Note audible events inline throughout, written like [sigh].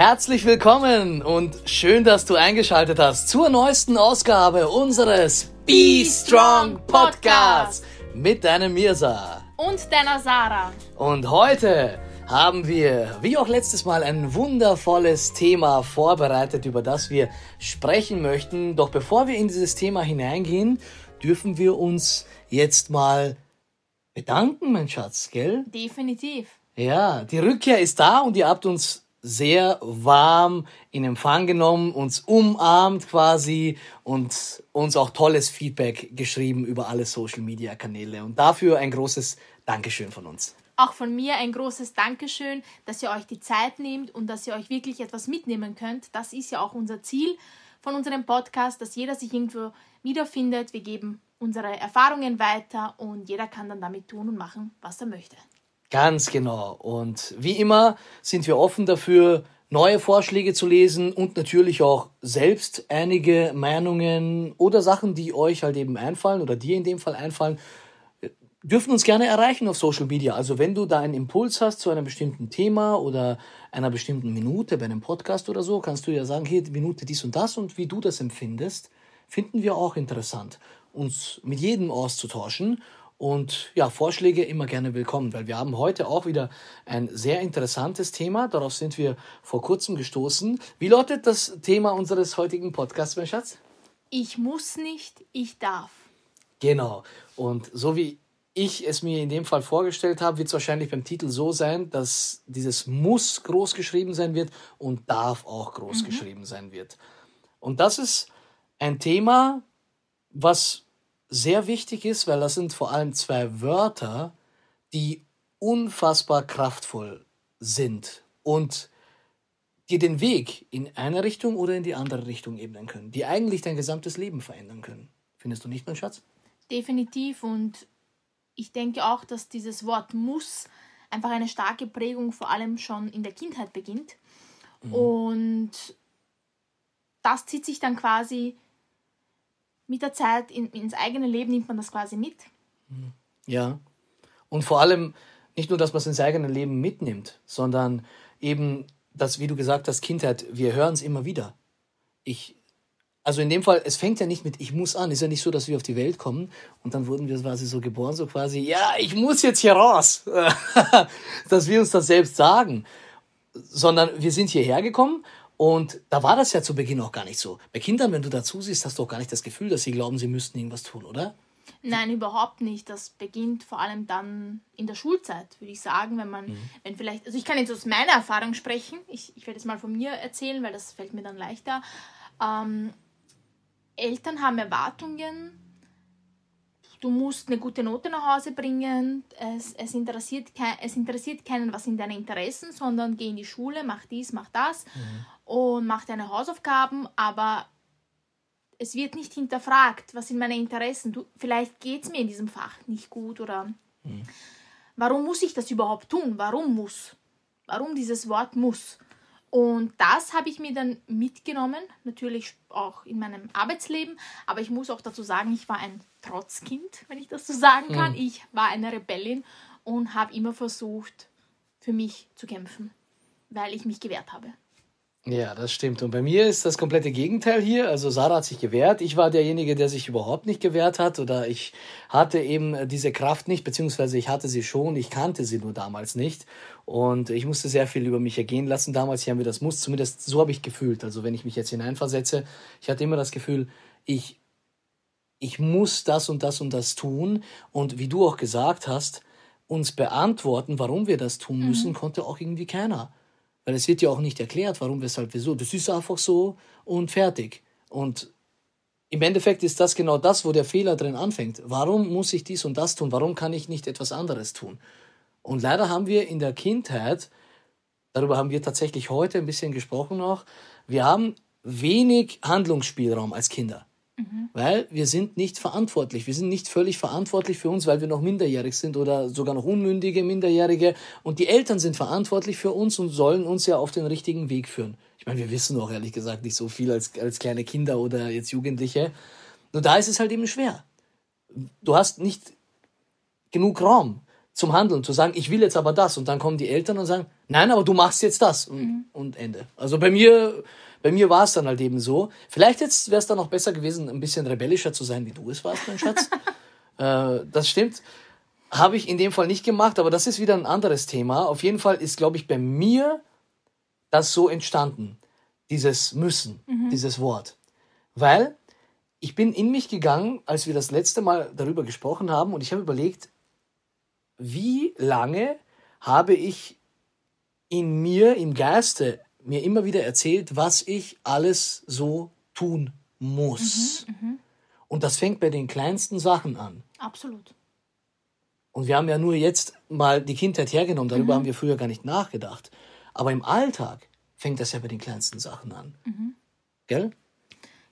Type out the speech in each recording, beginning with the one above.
Herzlich willkommen und schön, dass du eingeschaltet hast zur neuesten Ausgabe unseres Be Strong Podcasts mit deinem Mirsa und deiner Sarah. Und heute haben wir, wie auch letztes Mal, ein wundervolles Thema vorbereitet, über das wir sprechen möchten. Doch bevor wir in dieses Thema hineingehen, dürfen wir uns jetzt mal bedanken, mein Schatz, gell? Definitiv. Ja, die Rückkehr ist da und ihr habt uns sehr warm in Empfang genommen, uns umarmt quasi und uns auch tolles Feedback geschrieben über alle Social Media Kanäle. Und dafür ein großes Dankeschön von uns. Auch von mir ein großes Dankeschön, dass ihr euch die Zeit nehmt und dass ihr euch wirklich etwas mitnehmen könnt. Das ist ja auch unser Ziel von unserem Podcast, dass jeder sich irgendwo wiederfindet. Wir geben unsere Erfahrungen weiter und jeder kann dann damit tun und machen, was er möchte. Ganz genau. Und wie immer sind wir offen dafür, neue Vorschläge zu lesen und natürlich auch selbst einige Meinungen oder Sachen, die euch halt eben einfallen oder dir in dem Fall einfallen, dürfen uns gerne erreichen auf Social Media. Also wenn du da einen Impuls hast zu einem bestimmten Thema oder einer bestimmten Minute bei einem Podcast oder so, kannst du ja sagen, hier Minute dies und das und wie du das empfindest, finden wir auch interessant, uns mit jedem auszutauschen und ja, Vorschläge immer gerne willkommen, weil wir haben heute auch wieder ein sehr interessantes Thema. Darauf sind wir vor kurzem gestoßen. Wie lautet das Thema unseres heutigen Podcasts, mein Schatz? Ich muss nicht, ich darf. Genau. Und so wie ich es mir in dem Fall vorgestellt habe, wird es wahrscheinlich beim Titel so sein, dass dieses muss groß geschrieben sein wird und darf auch groß mhm. geschrieben sein wird. Und das ist ein Thema, was sehr wichtig ist, weil das sind vor allem zwei Wörter, die unfassbar kraftvoll sind und dir den Weg in eine Richtung oder in die andere Richtung ebnen können, die eigentlich dein gesamtes Leben verändern können. Findest du nicht, mein Schatz? Definitiv und ich denke auch, dass dieses Wort muss einfach eine starke Prägung vor allem schon in der Kindheit beginnt. Mhm. Und das zieht sich dann quasi mit der Zeit in, ins eigene Leben nimmt man das quasi mit. Ja. Und vor allem nicht nur, dass man es ins eigene Leben mitnimmt, sondern eben, dass, wie du gesagt hast, Kindheit, wir hören es immer wieder. Ich, also in dem Fall, es fängt ja nicht mit ich muss an. Ist ja nicht so, dass wir auf die Welt kommen und dann wurden wir quasi so geboren, so quasi, ja, ich muss jetzt hier raus. [laughs] dass wir uns das selbst sagen. Sondern wir sind hierher gekommen und da war das ja zu Beginn auch gar nicht so. Bei Kindern, wenn du dazu siehst, hast du auch gar nicht das Gefühl, dass sie glauben, sie müssten irgendwas tun, oder? Nein, überhaupt nicht. Das beginnt vor allem dann in der Schulzeit, würde ich sagen, wenn man, mhm. wenn vielleicht, also ich kann jetzt aus meiner Erfahrung sprechen, ich, ich werde es mal von mir erzählen, weil das fällt mir dann leichter. Ähm, Eltern haben Erwartungen, du musst eine gute Note nach Hause bringen, es, es, interessiert, es interessiert keinen, was sind deine Interessen, sondern geh in die Schule, mach dies, mach das. Mhm und mache deine Hausaufgaben, aber es wird nicht hinterfragt, was sind meine Interessen. Du, vielleicht geht es mir in diesem Fach nicht gut oder mhm. warum muss ich das überhaupt tun? Warum muss? Warum dieses Wort muss? Und das habe ich mir dann mitgenommen, natürlich auch in meinem Arbeitsleben. Aber ich muss auch dazu sagen, ich war ein Trotzkind, wenn ich das so sagen kann. Mhm. Ich war eine Rebellin und habe immer versucht, für mich zu kämpfen, weil ich mich gewehrt habe. Ja, das stimmt. Und bei mir ist das komplette Gegenteil hier. Also Sarah hat sich gewehrt. Ich war derjenige, der sich überhaupt nicht gewehrt hat. Oder ich hatte eben diese Kraft nicht, beziehungsweise ich hatte sie schon, ich kannte sie nur damals nicht. Und ich musste sehr viel über mich ergehen lassen damals. Ich habe mir das muss, zumindest so habe ich gefühlt. Also wenn ich mich jetzt hineinversetze, ich hatte immer das Gefühl, ich, ich muss das und das und das tun. Und wie du auch gesagt hast, uns beantworten, warum wir das tun müssen, mhm. konnte auch irgendwie keiner. Weil es wird ja auch nicht erklärt, warum, weshalb, wieso. Das ist einfach so und fertig. Und im Endeffekt ist das genau das, wo der Fehler drin anfängt. Warum muss ich dies und das tun? Warum kann ich nicht etwas anderes tun? Und leider haben wir in der Kindheit, darüber haben wir tatsächlich heute ein bisschen gesprochen noch, wir haben wenig Handlungsspielraum als Kinder. Mhm. Weil wir sind nicht verantwortlich. Wir sind nicht völlig verantwortlich für uns, weil wir noch minderjährig sind oder sogar noch unmündige Minderjährige. Und die Eltern sind verantwortlich für uns und sollen uns ja auf den richtigen Weg führen. Ich meine, wir wissen auch ehrlich gesagt nicht so viel als, als kleine Kinder oder jetzt Jugendliche. Nur da ist es halt eben schwer. Du hast nicht genug Raum zum Handeln, zu sagen, ich will jetzt aber das. Und dann kommen die Eltern und sagen, Nein, aber du machst jetzt das und, mhm. und Ende. Also bei mir, bei mir war es dann halt eben so. Vielleicht jetzt wäre es dann auch besser gewesen, ein bisschen rebellischer zu sein, wie du es warst, mein Schatz. [laughs] äh, das stimmt. Habe ich in dem Fall nicht gemacht, aber das ist wieder ein anderes Thema. Auf jeden Fall ist, glaube ich, bei mir das so entstanden. Dieses Müssen, mhm. dieses Wort. Weil ich bin in mich gegangen, als wir das letzte Mal darüber gesprochen haben und ich habe überlegt, wie lange habe ich in mir, im Geiste, mir immer wieder erzählt, was ich alles so tun muss. Mhm, mh. Und das fängt bei den kleinsten Sachen an. Absolut. Und wir haben ja nur jetzt mal die Kindheit hergenommen, darüber mhm. haben wir früher gar nicht nachgedacht. Aber im Alltag fängt das ja bei den kleinsten Sachen an. Mhm. Gell?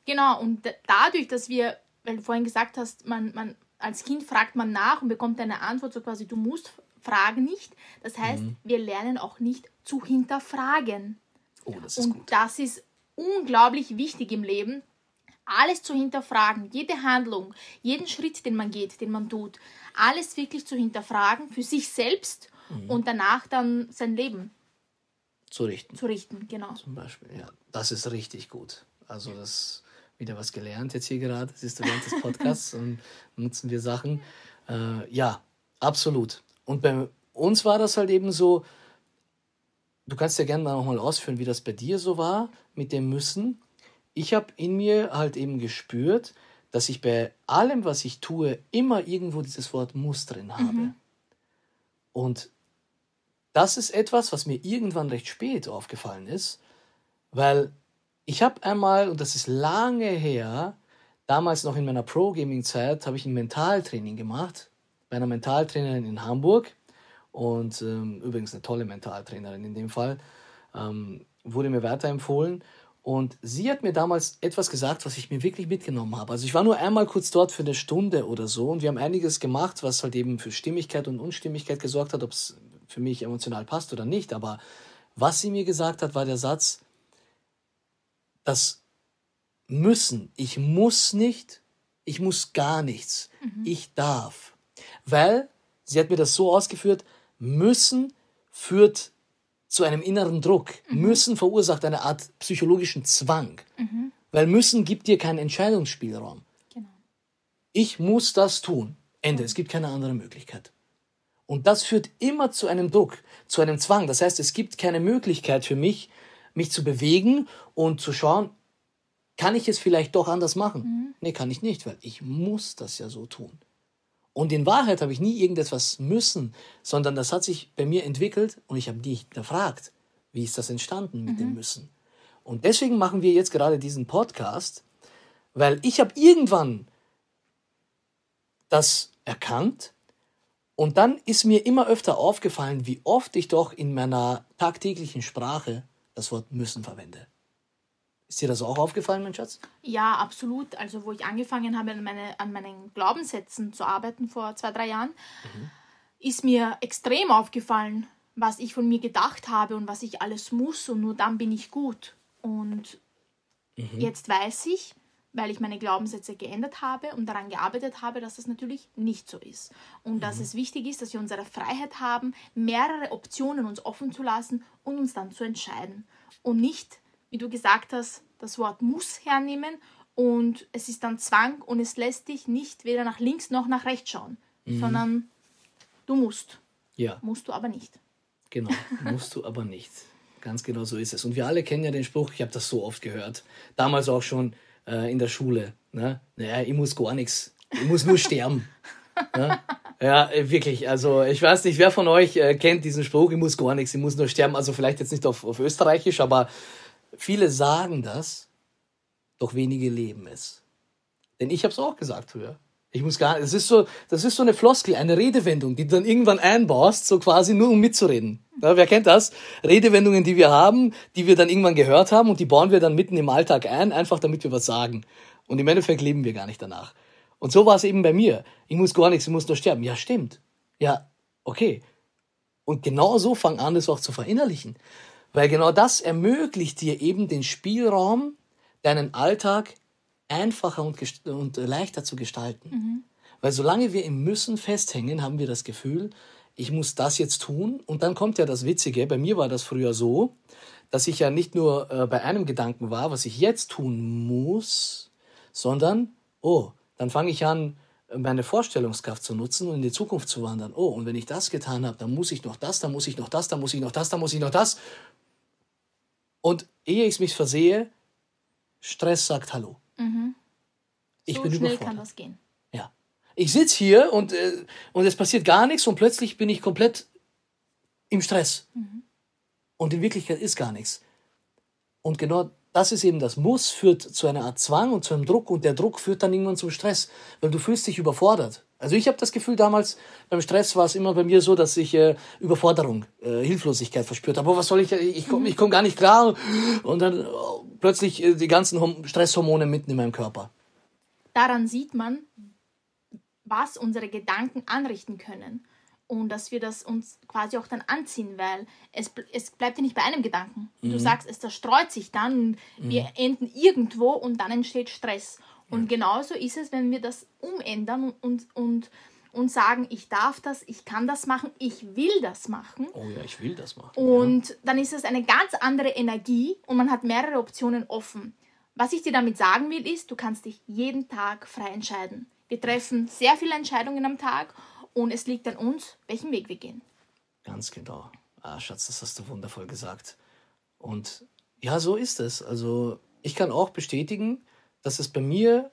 Genau, und dadurch, dass wir, weil du vorhin gesagt hast, man, man als Kind fragt man nach und bekommt eine Antwort, so quasi, du musst fragen nicht. Das heißt, mhm. wir lernen auch nicht zu hinterfragen. Oh, das ist und gut. das ist unglaublich wichtig im Leben, alles zu hinterfragen, jede Handlung, jeden Schritt, den man geht, den man tut, alles wirklich zu hinterfragen für sich selbst mhm. und danach dann sein Leben zu richten. Zu richten, genau. Zum Beispiel, ja. Das ist richtig gut. Also das wieder was gelernt jetzt hier gerade, siehst du während des [laughs] Podcasts und nutzen wir Sachen. Äh, ja, absolut. Und bei uns war das halt eben so, du kannst ja gerne mal nochmal ausführen, wie das bei dir so war mit dem Müssen. Ich habe in mir halt eben gespürt, dass ich bei allem, was ich tue, immer irgendwo dieses Wort Muss drin habe. Mhm. Und das ist etwas, was mir irgendwann recht spät aufgefallen ist, weil ich habe einmal, und das ist lange her, damals noch in meiner Pro-Gaming-Zeit, habe ich ein Mentaltraining gemacht bei einer Mentaltrainerin in Hamburg und ähm, übrigens eine tolle Mentaltrainerin in dem Fall, ähm, wurde mir weiterempfohlen. Und sie hat mir damals etwas gesagt, was ich mir wirklich mitgenommen habe. Also ich war nur einmal kurz dort für eine Stunde oder so und wir haben einiges gemacht, was halt eben für Stimmigkeit und Unstimmigkeit gesorgt hat, ob es für mich emotional passt oder nicht. Aber was sie mir gesagt hat, war der Satz, das Müssen, ich muss nicht, ich muss gar nichts, mhm. ich darf. Weil, sie hat mir das so ausgeführt, müssen führt zu einem inneren Druck. Mhm. Müssen verursacht eine Art psychologischen Zwang. Mhm. Weil müssen gibt dir keinen Entscheidungsspielraum. Genau. Ich muss das tun. Ende. Es gibt keine andere Möglichkeit. Und das führt immer zu einem Druck, zu einem Zwang. Das heißt, es gibt keine Möglichkeit für mich, mich zu bewegen und zu schauen, kann ich es vielleicht doch anders machen? Mhm. Nee, kann ich nicht, weil ich muss das ja so tun. Und in Wahrheit habe ich nie irgendetwas müssen, sondern das hat sich bei mir entwickelt und ich habe dich hinterfragt, wie ist das entstanden mit mhm. dem Müssen. Und deswegen machen wir jetzt gerade diesen Podcast, weil ich habe irgendwann das erkannt und dann ist mir immer öfter aufgefallen, wie oft ich doch in meiner tagtäglichen Sprache das Wort müssen verwende. Ist dir das auch aufgefallen, mein Schatz? Ja, absolut. Also, wo ich angefangen habe, an, meine, an meinen Glaubenssätzen zu arbeiten vor zwei, drei Jahren, mhm. ist mir extrem aufgefallen, was ich von mir gedacht habe und was ich alles muss und nur dann bin ich gut. Und mhm. jetzt weiß ich, weil ich meine Glaubenssätze geändert habe und daran gearbeitet habe, dass das natürlich nicht so ist. Und mhm. dass es wichtig ist, dass wir unsere Freiheit haben, mehrere Optionen uns offen zu lassen und uns dann zu entscheiden. Und nicht wie du gesagt hast, das Wort muss hernehmen und es ist dann Zwang und es lässt dich nicht weder nach links noch nach rechts schauen, mhm. sondern du musst. Ja. Musst du aber nicht. Genau, musst du aber nicht. Ganz genau so ist es. Und wir alle kennen ja den Spruch, ich habe das so oft gehört, damals auch schon äh, in der Schule. Ne? Naja, ich muss gar nichts, ich muss nur sterben. ne? Ja, äh, wirklich. Also ich weiß nicht, wer von euch äh, kennt diesen Spruch, ich muss gar nichts, ich muss nur sterben. Also vielleicht jetzt nicht auf, auf Österreichisch, aber Viele sagen das, doch wenige leben es. Denn ich habe es auch gesagt früher. Ich muss gar, das ist so, das ist so eine Floskel, eine Redewendung, die du dann irgendwann einbaust, so quasi nur um mitzureden. Ja, wer kennt das? Redewendungen, die wir haben, die wir dann irgendwann gehört haben und die bauen wir dann mitten im Alltag ein, einfach damit wir was sagen. Und im Endeffekt leben wir gar nicht danach. Und so war es eben bei mir. Ich muss gar nichts, ich muss nur sterben. Ja, stimmt. Ja, okay. Und genau so fang an, es auch zu verinnerlichen. Weil genau das ermöglicht dir eben den Spielraum, deinen Alltag einfacher und, und leichter zu gestalten. Mhm. Weil solange wir im Müssen festhängen, haben wir das Gefühl, ich muss das jetzt tun. Und dann kommt ja das Witzige, bei mir war das früher so, dass ich ja nicht nur äh, bei einem Gedanken war, was ich jetzt tun muss, sondern, oh, dann fange ich an, meine Vorstellungskraft zu nutzen und in die Zukunft zu wandern. Oh, und wenn ich das getan habe, dann muss ich noch das, dann muss ich noch das, dann muss ich noch das, dann muss ich noch das. Und ehe ich mich versehe, Stress sagt Hallo. Mhm. Ich so bin schnell überfordert. kann das gehen. Ja. Ich sitze hier und, äh, und es passiert gar nichts und plötzlich bin ich komplett im Stress. Mhm. Und in Wirklichkeit ist gar nichts. Und genau das ist eben das Muss, führt zu einer Art Zwang und zu einem Druck und der Druck führt dann irgendwann zum Stress, weil du fühlst dich überfordert. Also ich habe das Gefühl, damals beim Stress war es immer bei mir so, dass ich äh, Überforderung, äh, Hilflosigkeit verspürt. Aber was soll ich, ich komme ich komm gar nicht klar und dann oh, plötzlich äh, die ganzen Hom Stresshormone mitten in meinem Körper. Daran sieht man, was unsere Gedanken anrichten können und dass wir das uns quasi auch dann anziehen, weil es, es bleibt ja nicht bei einem Gedanken. Mhm. Du sagst, es zerstreut sich dann, mhm. wir enden irgendwo und dann entsteht Stress. Und ja. genauso ist es, wenn wir das umändern und, und, und sagen, ich darf das, ich kann das machen, ich will das machen. Oh ja, ich will das machen. Und ja. dann ist es eine ganz andere Energie und man hat mehrere Optionen offen. Was ich dir damit sagen will, ist, du kannst dich jeden Tag frei entscheiden. Wir treffen sehr viele Entscheidungen am Tag und es liegt an uns, welchen Weg wir gehen. Ganz genau. Ah, Schatz, das hast du wundervoll gesagt. Und ja, so ist es. Also ich kann auch bestätigen, dass es bei mir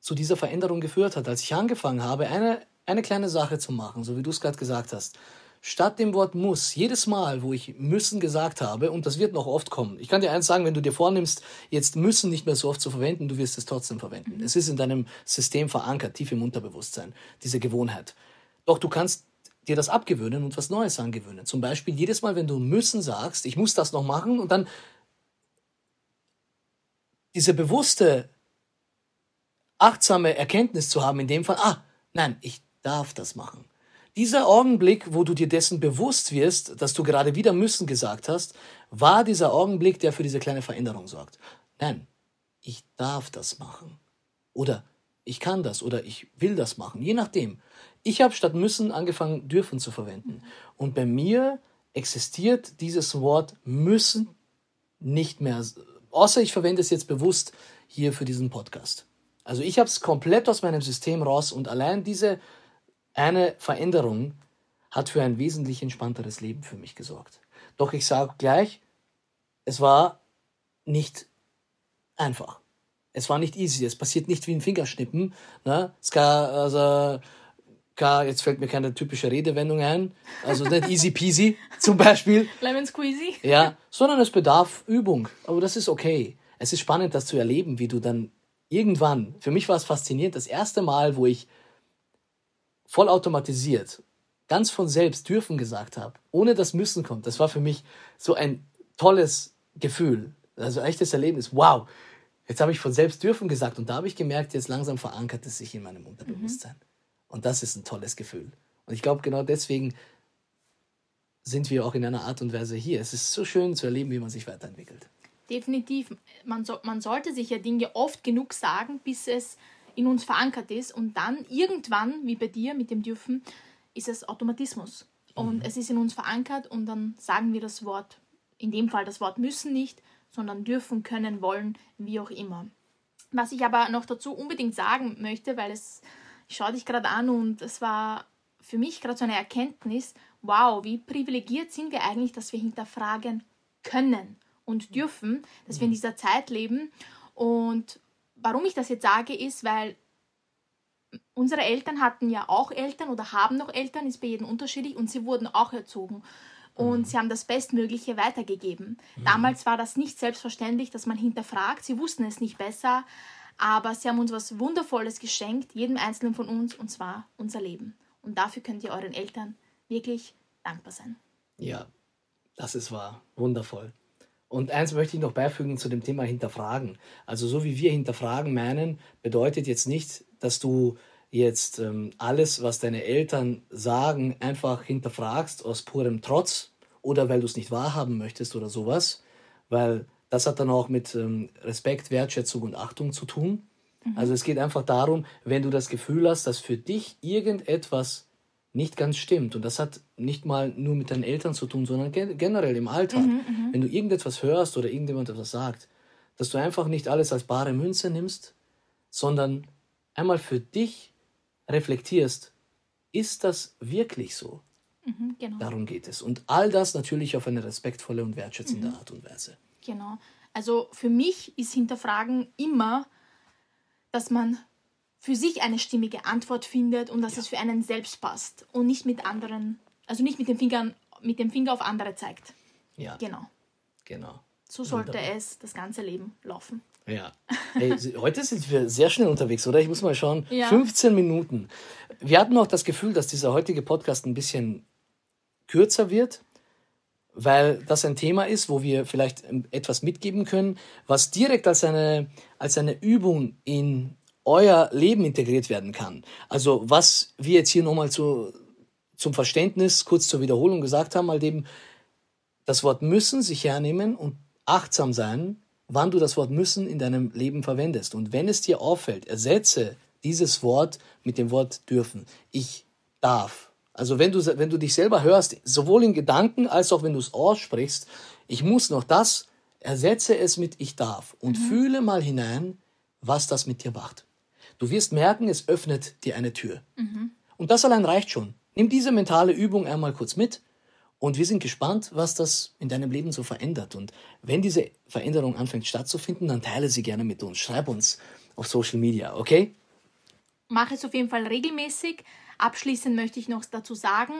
zu dieser Veränderung geführt hat, als ich angefangen habe, eine, eine kleine Sache zu machen, so wie du es gerade gesagt hast statt dem Wort muss, jedes Mal, wo ich müssen gesagt habe, und das wird noch oft kommen. Ich kann dir eins sagen, wenn du dir vornimmst, jetzt müssen nicht mehr so oft zu verwenden, du wirst es trotzdem verwenden. Mhm. Es ist in deinem System verankert, tief im Unterbewusstsein, diese Gewohnheit. Doch du kannst dir das abgewöhnen und was Neues angewöhnen. Zum Beispiel jedes Mal, wenn du müssen sagst, ich muss das noch machen und dann diese bewusste, achtsame Erkenntnis zu haben, in dem Fall, ah, nein, ich darf das machen. Dieser Augenblick, wo du dir dessen bewusst wirst, dass du gerade wieder müssen gesagt hast, war dieser Augenblick, der für diese kleine Veränderung sorgt. Nein, ich darf das machen. Oder ich kann das oder ich will das machen, je nachdem. Ich habe statt müssen angefangen, dürfen zu verwenden. Und bei mir existiert dieses Wort müssen nicht mehr, außer ich verwende es jetzt bewusst hier für diesen Podcast. Also ich habe es komplett aus meinem System raus und allein diese eine Veränderung hat für ein wesentlich entspannteres Leben für mich gesorgt. Doch ich sage gleich, es war nicht einfach. Es war nicht easy. Es passiert nicht wie ein Fingerschnippen. Ne? Es kann, also, kann, jetzt fällt mir keine typische Redewendung ein. Also nicht easy peasy [laughs] zum Beispiel. Lemon squeezy. Ja, sondern es bedarf Übung. Aber das ist okay. Es ist spannend, das zu erleben, wie du dann irgendwann, für mich war es faszinierend, das erste Mal, wo ich vollautomatisiert, ganz von selbst dürfen gesagt habe, ohne dass müssen kommt, das war für mich so ein tolles Gefühl. Also echtes Erlebnis. Wow, jetzt habe ich von selbst dürfen gesagt und da habe ich gemerkt, jetzt langsam verankert es sich in meinem Unterbewusstsein. Mhm. Und das ist ein tolles Gefühl. Und ich glaube, genau deswegen sind wir auch in einer Art und Weise hier. Es ist so schön zu erleben, wie man sich weiterentwickelt. Definitiv. Man, so, man sollte sich ja Dinge oft genug sagen, bis es in uns verankert ist und dann irgendwann, wie bei dir mit dem Dürfen, ist es Automatismus. Und mhm. es ist in uns verankert und dann sagen wir das Wort, in dem Fall das Wort müssen nicht, sondern dürfen, können, wollen, wie auch immer. Was ich aber noch dazu unbedingt sagen möchte, weil es, ich schaue dich gerade an und es war für mich gerade so eine Erkenntnis, wow, wie privilegiert sind wir eigentlich, dass wir hinterfragen können und dürfen, dass wir in mhm. dieser Zeit leben und warum ich das jetzt sage, ist, weil unsere Eltern hatten ja auch Eltern oder haben noch Eltern, ist bei jedem unterschiedlich und sie wurden auch erzogen. Und mhm. sie haben das Bestmögliche weitergegeben. Mhm. Damals war das nicht selbstverständlich, dass man hinterfragt. Sie wussten es nicht besser, aber sie haben uns was Wundervolles geschenkt, jedem Einzelnen von uns, und zwar unser Leben. Und dafür könnt ihr euren Eltern wirklich dankbar sein. Ja, das ist wahr. Wundervoll. Und eins möchte ich noch beifügen zu dem Thema Hinterfragen. Also so wie wir Hinterfragen meinen, bedeutet jetzt nicht, dass du jetzt ähm, alles, was deine Eltern sagen, einfach hinterfragst aus purem Trotz oder weil du es nicht wahrhaben möchtest oder sowas, weil das hat dann auch mit ähm, Respekt, Wertschätzung und Achtung zu tun. Mhm. Also es geht einfach darum, wenn du das Gefühl hast, dass für dich irgendetwas nicht ganz stimmt. Und das hat nicht mal nur mit deinen Eltern zu tun, sondern generell im Alltag. Mhm, Wenn du irgendetwas hörst oder irgendjemand etwas sagt, dass du einfach nicht alles als bare Münze nimmst, sondern einmal für dich reflektierst, ist das wirklich so? Mhm, genau. Darum geht es. Und all das natürlich auf eine respektvolle und wertschätzende Mhm. Art und Weise. Genau. Also für mich ist Hinterfragen immer, dass man für sich eine stimmige Antwort findet und dass es für einen selbst passt und nicht mit anderen, also nicht mit dem Finger, mit dem Finger auf andere zeigt. Ja, Genau. genau. So sollte Wunderbar. es das ganze Leben laufen. Ja. Hey, heute sind wir sehr schnell unterwegs, oder? Ich muss mal schauen. Ja. 15 Minuten. Wir hatten auch das Gefühl, dass dieser heutige Podcast ein bisschen kürzer wird, weil das ein Thema ist, wo wir vielleicht ähm, etwas mitgeben können, was direkt als eine, als eine Übung in euer Leben integriert werden kann. Also was wir jetzt hier nochmal zu, zum Verständnis, kurz zur Wiederholung gesagt haben, halt eben das Wort müssen sich hernehmen und achtsam sein, wann du das Wort müssen in deinem Leben verwendest. Und wenn es dir auffällt, ersetze dieses Wort mit dem Wort dürfen. Ich darf. Also wenn du, wenn du dich selber hörst, sowohl in Gedanken als auch wenn du es aussprichst, ich muss noch das, ersetze es mit ich darf und fühle mal hinein, was das mit dir macht. Du wirst merken, es öffnet dir eine Tür. Und das allein reicht schon. Nimm diese mentale Übung einmal kurz mit und wir sind gespannt, was das in deinem Leben so verändert. Und wenn diese Veränderung anfängt stattzufinden, dann teile sie gerne mit uns. Schreib uns auf Social Media, okay? Mache es auf jeden Fall regelmäßig. Abschließend möchte ich noch dazu sagen,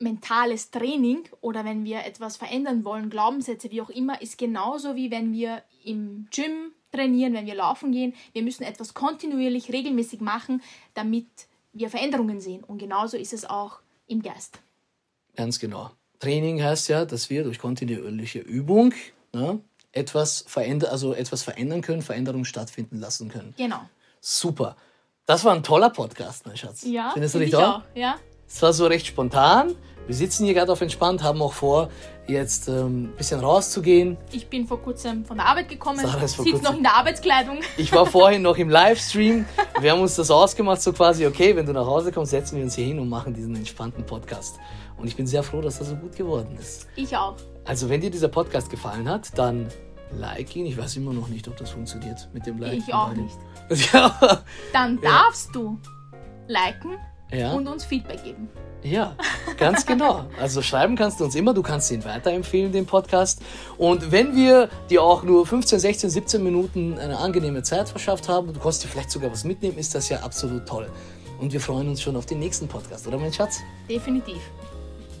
mentales Training oder wenn wir etwas verändern wollen, Glaubenssätze, wie auch immer, ist genauso wie wenn wir im Gym trainieren, wenn wir laufen gehen. Wir müssen etwas kontinuierlich, regelmäßig machen, damit wir Veränderungen sehen. Und genauso ist es auch im Geist. Ganz genau. Training heißt ja, dass wir durch kontinuierliche Übung ne, etwas, veränder also etwas verändern können, Veränderungen stattfinden lassen können. Genau. Super. Das war ein toller Podcast, mein Schatz. Ja, Findest du find nicht ich auch? auch. Ja. Es war so recht spontan. Wir sitzen hier gerade auf entspannt, haben auch vor, jetzt ähm, ein bisschen rauszugehen. Ich bin vor kurzem von der Arbeit gekommen, Sarah ist vor kurzem- noch in der Arbeitskleidung. Ich war [laughs] vorhin noch im Livestream. Wir haben uns das ausgemacht, so quasi, okay, wenn du nach Hause kommst, setzen wir uns hier hin und machen diesen entspannten Podcast. Und ich bin sehr froh, dass das so gut geworden ist. Ich auch. Also, wenn dir dieser Podcast gefallen hat, dann like ihn. Ich weiß immer noch nicht, ob das funktioniert mit dem Like. Ich auch nicht. [laughs] Ja, Dann darfst du liken ja, und uns Feedback geben. ja, ganz genau. Also schreiben kannst du uns immer, du kannst ihn weiterempfehlen, den Podcast. Und wenn wir dir auch nur 15, 16, 17 Minuten eine angenehme Zeit verschafft haben, du konntest dir vielleicht sogar was mitnehmen, ist das ja absolut toll. Und wir freuen uns schon auf den nächsten Podcast, oder mein Schatz? Definitiv.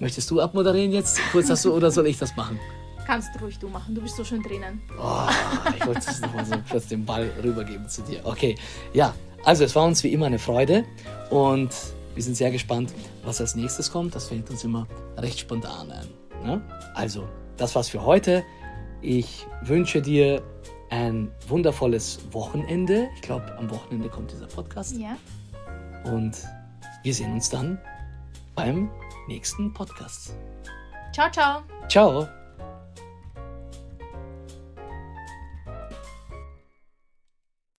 Möchtest du abmoderieren jetzt? Kurz hast du, oder soll ich das machen? Kannst ruhig du machen. Du bist so schön drinnen. Oh, ich wollte es nochmal so kurz den Ball rübergeben zu dir. Okay, ja, also es war uns wie immer eine Freude und wir sind sehr gespannt, was als nächstes kommt. Das fällt uns immer recht spontan ein. Ne? Also, das war's für heute. Ich wünsche dir ein wundervolles Wochenende. Ich glaube, am Wochenende kommt dieser Podcast. Ja. Und wir sehen uns dann beim nächsten Podcast. Ciao, ciao. Ciao!